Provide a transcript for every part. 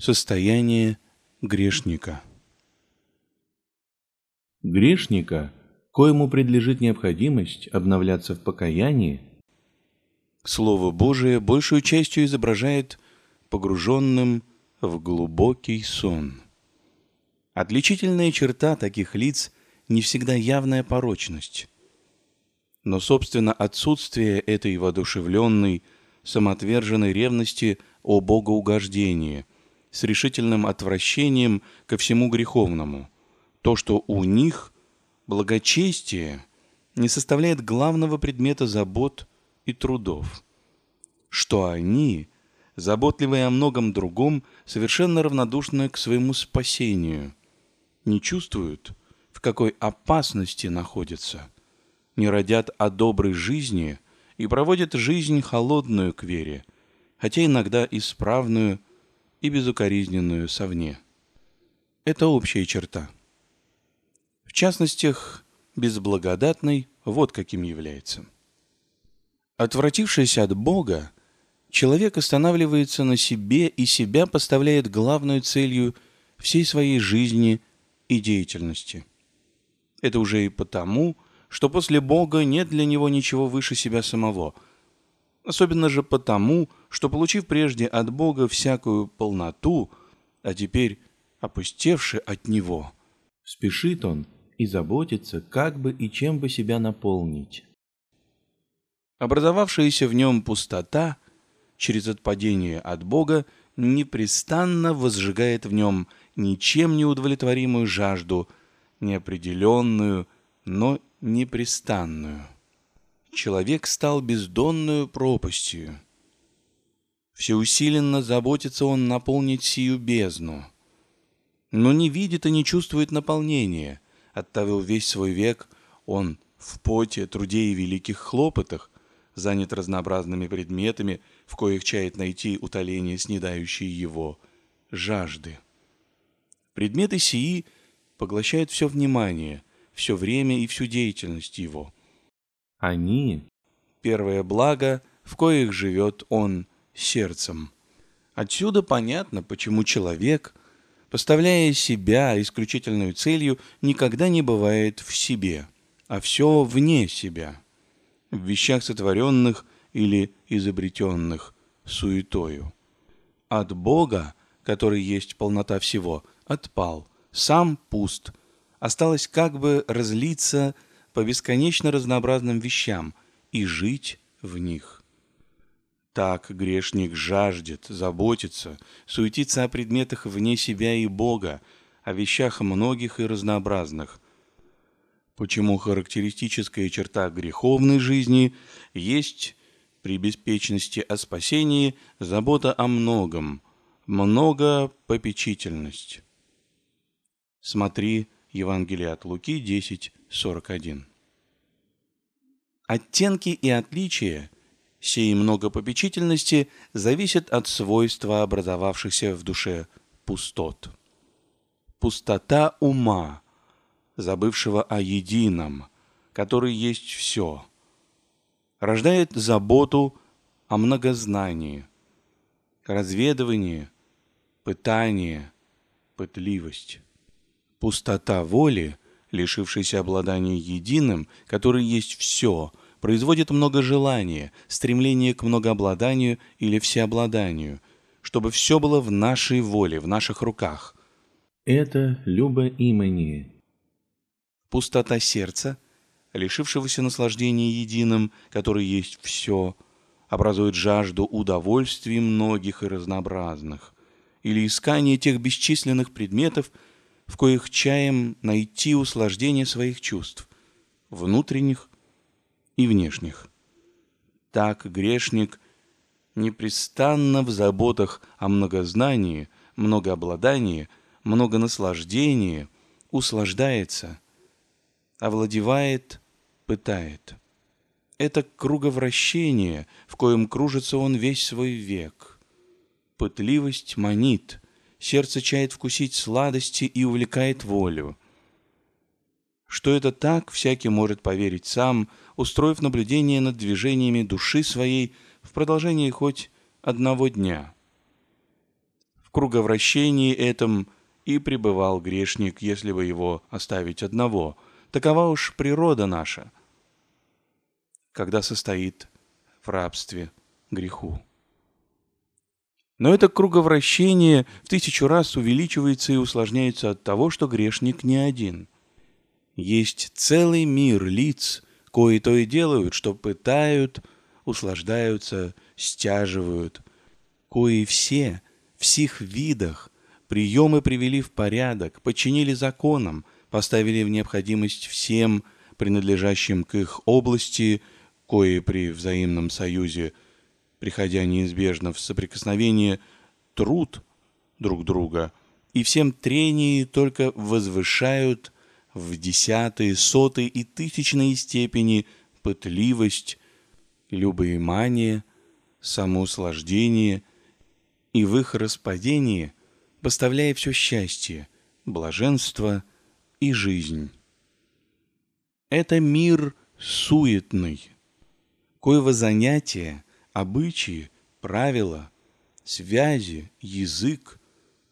Состояние грешника Грешника, коему предлежит необходимость обновляться в покаянии, Слово Божие большую частью изображает погруженным в глубокий сон. Отличительная черта таких лиц не всегда явная порочность, но, собственно, отсутствие этой воодушевленной, самоотверженной ревности о богоугождении с решительным отвращением ко всему греховному, то, что у них благочестие не составляет главного предмета забот и трудов, что они, заботливые о многом другом, совершенно равнодушны к своему спасению, не чувствуют, в какой опасности находятся, не родят о доброй жизни и проводят жизнь холодную к вере, хотя иногда исправную и безукоризненную совне. Это общая черта. В частностях, безблагодатной вот каким является. Отвратившись от Бога, человек останавливается на себе и себя поставляет главной целью всей своей жизни и деятельности. Это уже и потому, что после Бога нет для него ничего выше себя самого. Особенно же потому, что, получив прежде от Бога всякую полноту, а теперь опустевший от Него, спешит он и заботится, как бы и чем бы себя наполнить. Образовавшаяся в нем пустота через отпадение от Бога непрестанно возжигает в нем ничем не удовлетворимую жажду, неопределенную, но непрестанную. Человек стал бездонную пропастью. Всеусиленно заботится он наполнить сию бездну, но не видит и не чувствует наполнения. Оттавил весь свой век он в поте, труде и великих хлопотах, занят разнообразными предметами, в коих чает найти утоление снедающей его жажды. Предметы сии поглощают все внимание, все время и всю деятельность его. Они — первое благо, в коих живет он сердцем. Отсюда понятно, почему человек, поставляя себя исключительной целью, никогда не бывает в себе, а все вне себя, в вещах сотворенных или изобретенных суетою. От Бога, который есть полнота всего, отпал, сам пуст, осталось как бы разлиться по бесконечно разнообразным вещам и жить в них. Так грешник жаждет, заботится, суетится о предметах вне себя и Бога, о вещах многих и разнообразных. Почему характеристическая черта греховной жизни есть при беспечности о спасении забота о многом, много попечительность. Смотри Евангелие от Луки 10.41. Оттенки и отличия сей многопопечительности зависят от свойства образовавшихся в душе пустот. Пустота ума, забывшего о едином, который есть все, рождает заботу о многознании, разведывании, пытании, пытливость. Пустота воли, лишившейся обладания единым, который есть все, производит много желания, стремление к многообладанию или всеобладанию, чтобы все было в нашей воле, в наших руках. Это любоимение. Пустота сердца, лишившегося наслаждения единым, который есть все, образует жажду удовольствий многих и разнообразных, или искание тех бесчисленных предметов, в коих чаем найти услаждение своих чувств, внутренних и внешних. Так грешник непрестанно в заботах о многознании, многообладании, многонаслаждении услаждается, овладевает, пытает. Это круговращение, в коем кружится он весь свой век. Пытливость манит – сердце чает вкусить сладости и увлекает волю. Что это так, всякий может поверить сам, устроив наблюдение над движениями души своей в продолжении хоть одного дня. В круговращении этом и пребывал грешник, если бы его оставить одного. Такова уж природа наша, когда состоит в рабстве греху. Но это круговращение в тысячу раз увеличивается и усложняется от того, что грешник не один. Есть целый мир лиц, кои то и делают, что пытают, услаждаются, стяживают, кои все, в сих видах, приемы привели в порядок, подчинили законам, поставили в необходимость всем, принадлежащим к их области, кои при взаимном союзе – приходя неизбежно в соприкосновение труд друг друга, и всем трении только возвышают в десятые, сотые и тысячные степени пытливость, любоимание, самоуслаждение, и в их распадении поставляя все счастье, блаженство и жизнь. Это мир суетный, коего занятие обычаи, правила, связи, язык,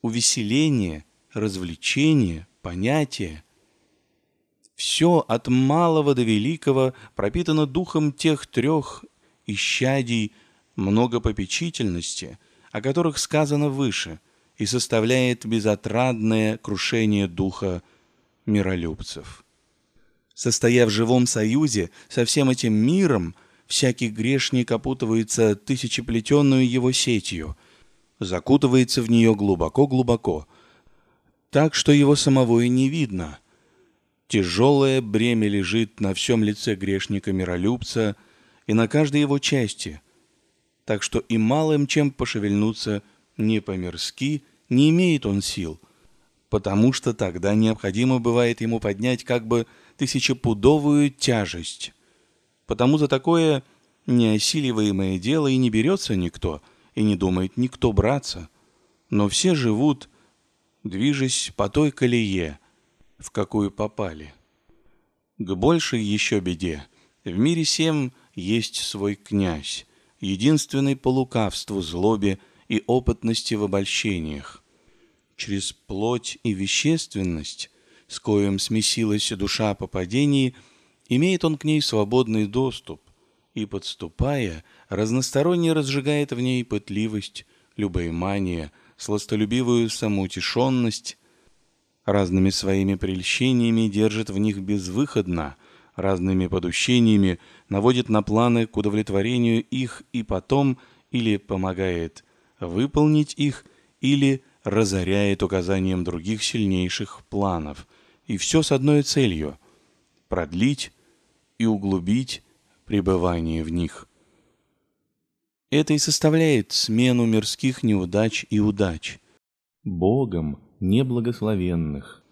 увеселение, развлечение, понятия. Все от малого до великого пропитано духом тех трех исчадий многопопечительности, о которых сказано выше, и составляет безотрадное крушение духа миролюбцев. Состоя в живом союзе со всем этим миром – всякий грешник опутывается тысячеплетенную его сетью, закутывается в нее глубоко-глубоко, так что его самого и не видно. Тяжелое бремя лежит на всем лице грешника-миролюбца и на каждой его части, так что и малым чем пошевельнуться не по-мирски не имеет он сил, потому что тогда необходимо бывает ему поднять как бы тысячепудовую тяжесть потому за такое неосиливаемое дело и не берется никто, и не думает никто браться. Но все живут, движась по той колее, в какую попали. К большей еще беде. В мире всем есть свой князь, единственный по лукавству, злобе и опытности в обольщениях. Через плоть и вещественность, с коим смесилась душа по падении – Имеет он к ней свободный доступ и, подступая, разносторонне разжигает в ней пытливость, любоимание, сластолюбивую самоутешенность, разными своими прельщениями держит в них безвыходно, разными подущениями наводит на планы к удовлетворению их и потом или помогает выполнить их, или разоряет указанием других сильнейших планов. И все с одной целью – продлить и углубить пребывание в них. Это и составляет смену мирских неудач и удач. Богом неблагословенных.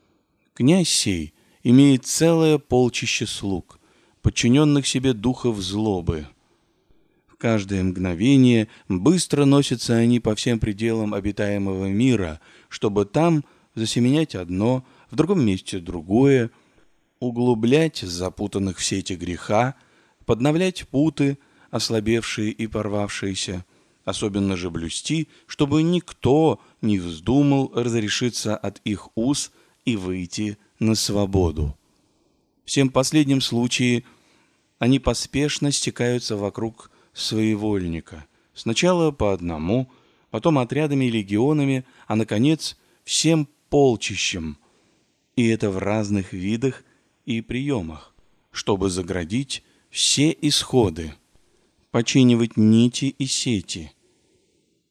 Князь сей имеет целое полчище слуг, подчиненных себе духов злобы. В каждое мгновение быстро носятся они по всем пределам обитаемого мира, чтобы там засеменять одно, в другом месте другое — углублять запутанных в сети греха, подновлять путы, ослабевшие и порвавшиеся, особенно же блюсти, чтобы никто не вздумал разрешиться от их уз и выйти на свободу. Всем последнем случае они поспешно стекаются вокруг своевольника, сначала по одному, потом отрядами и легионами, а, наконец, всем полчищем, и это в разных видах и приемах, чтобы заградить все исходы, починивать нити и сети,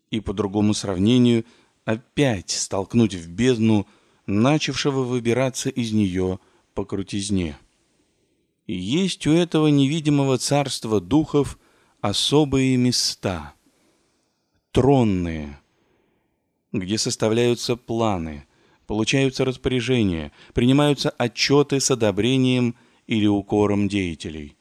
и по другому сравнению опять столкнуть в бездну начавшего выбираться из нее по крутизне. И есть у этого невидимого царства духов особые места, тронные, где составляются планы – получаются распоряжения, принимаются отчеты с одобрением или укором деятелей.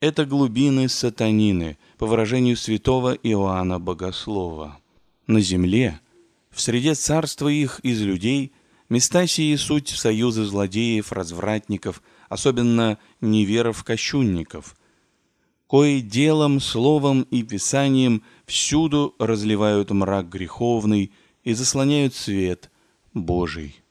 Это глубины сатанины, по выражению святого Иоанна Богослова. На земле, в среде царства их из людей, места сии суть союзы злодеев, развратников, особенно неверов-кощунников, кои делом, словом и писанием всюду разливают мрак греховный – и заслоняют свет Божий.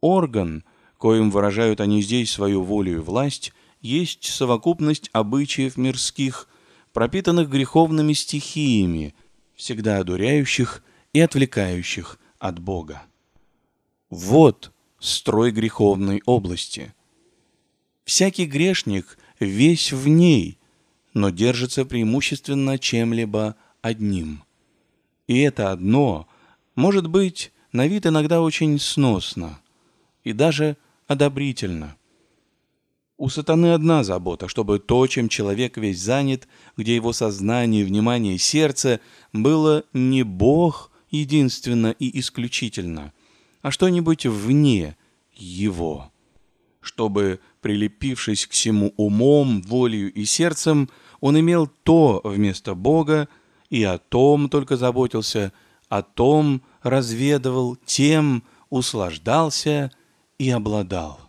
Орган, коим выражают они здесь свою волю и власть, есть совокупность обычаев мирских, пропитанных греховными стихиями, всегда одуряющих и отвлекающих от Бога. Вот строй греховной области. Всякий грешник весь в ней, но держится преимущественно чем-либо одним. И это одно может быть на вид иногда очень сносно и даже одобрительно. У сатаны одна забота, чтобы то, чем человек весь занят, где его сознание, внимание и сердце, было не Бог единственно и исключительно, а что-нибудь вне его. Чтобы, прилепившись к всему умом, волею и сердцем, он имел то вместо Бога и о том только заботился, о том разведывал, тем услаждался и обладал.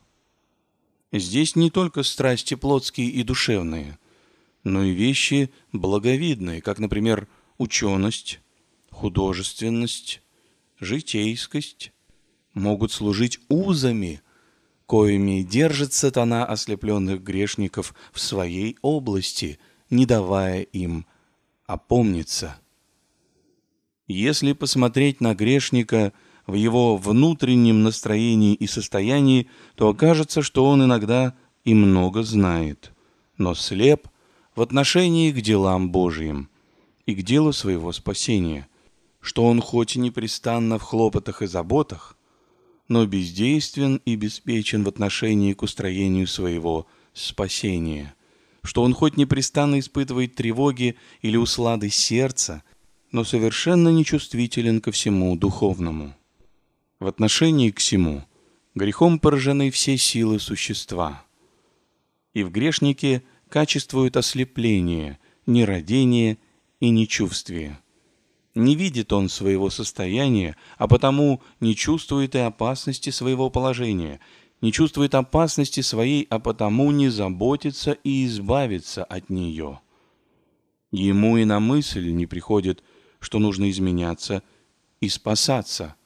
Здесь не только страсти плотские и душевные, но и вещи благовидные, как, например, ученость, художественность, житейскость, могут служить узами, коими держит сатана ослепленных грешников в своей области, не давая им опомниться. Если посмотреть на грешника – в его внутреннем настроении и состоянии, то окажется, что он иногда и много знает, но слеп в отношении к делам Божьим и к делу своего спасения, что он хоть и непрестанно в хлопотах и заботах, но бездействен и беспечен в отношении к устроению своего спасения, что он хоть непрестанно испытывает тревоги или услады сердца, но совершенно нечувствителен ко всему духовному. В отношении к всему грехом поражены все силы существа. И в грешнике качествует ослепление, нерадение и нечувствие. Не видит он своего состояния, а потому не чувствует и опасности своего положения, не чувствует опасности своей, а потому не заботится и избавится от нее. Ему и на мысль не приходит, что нужно изменяться и спасаться –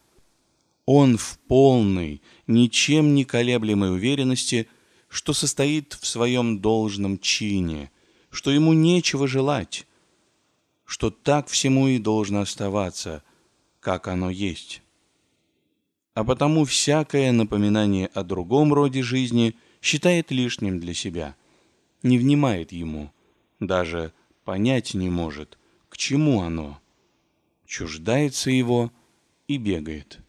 он в полной, ничем не колеблемой уверенности, что состоит в своем должном чине, что ему нечего желать, что так всему и должно оставаться, как оно есть. А потому всякое напоминание о другом роде жизни считает лишним для себя, не внимает ему, даже понять не может, к чему оно, чуждается его и бегает.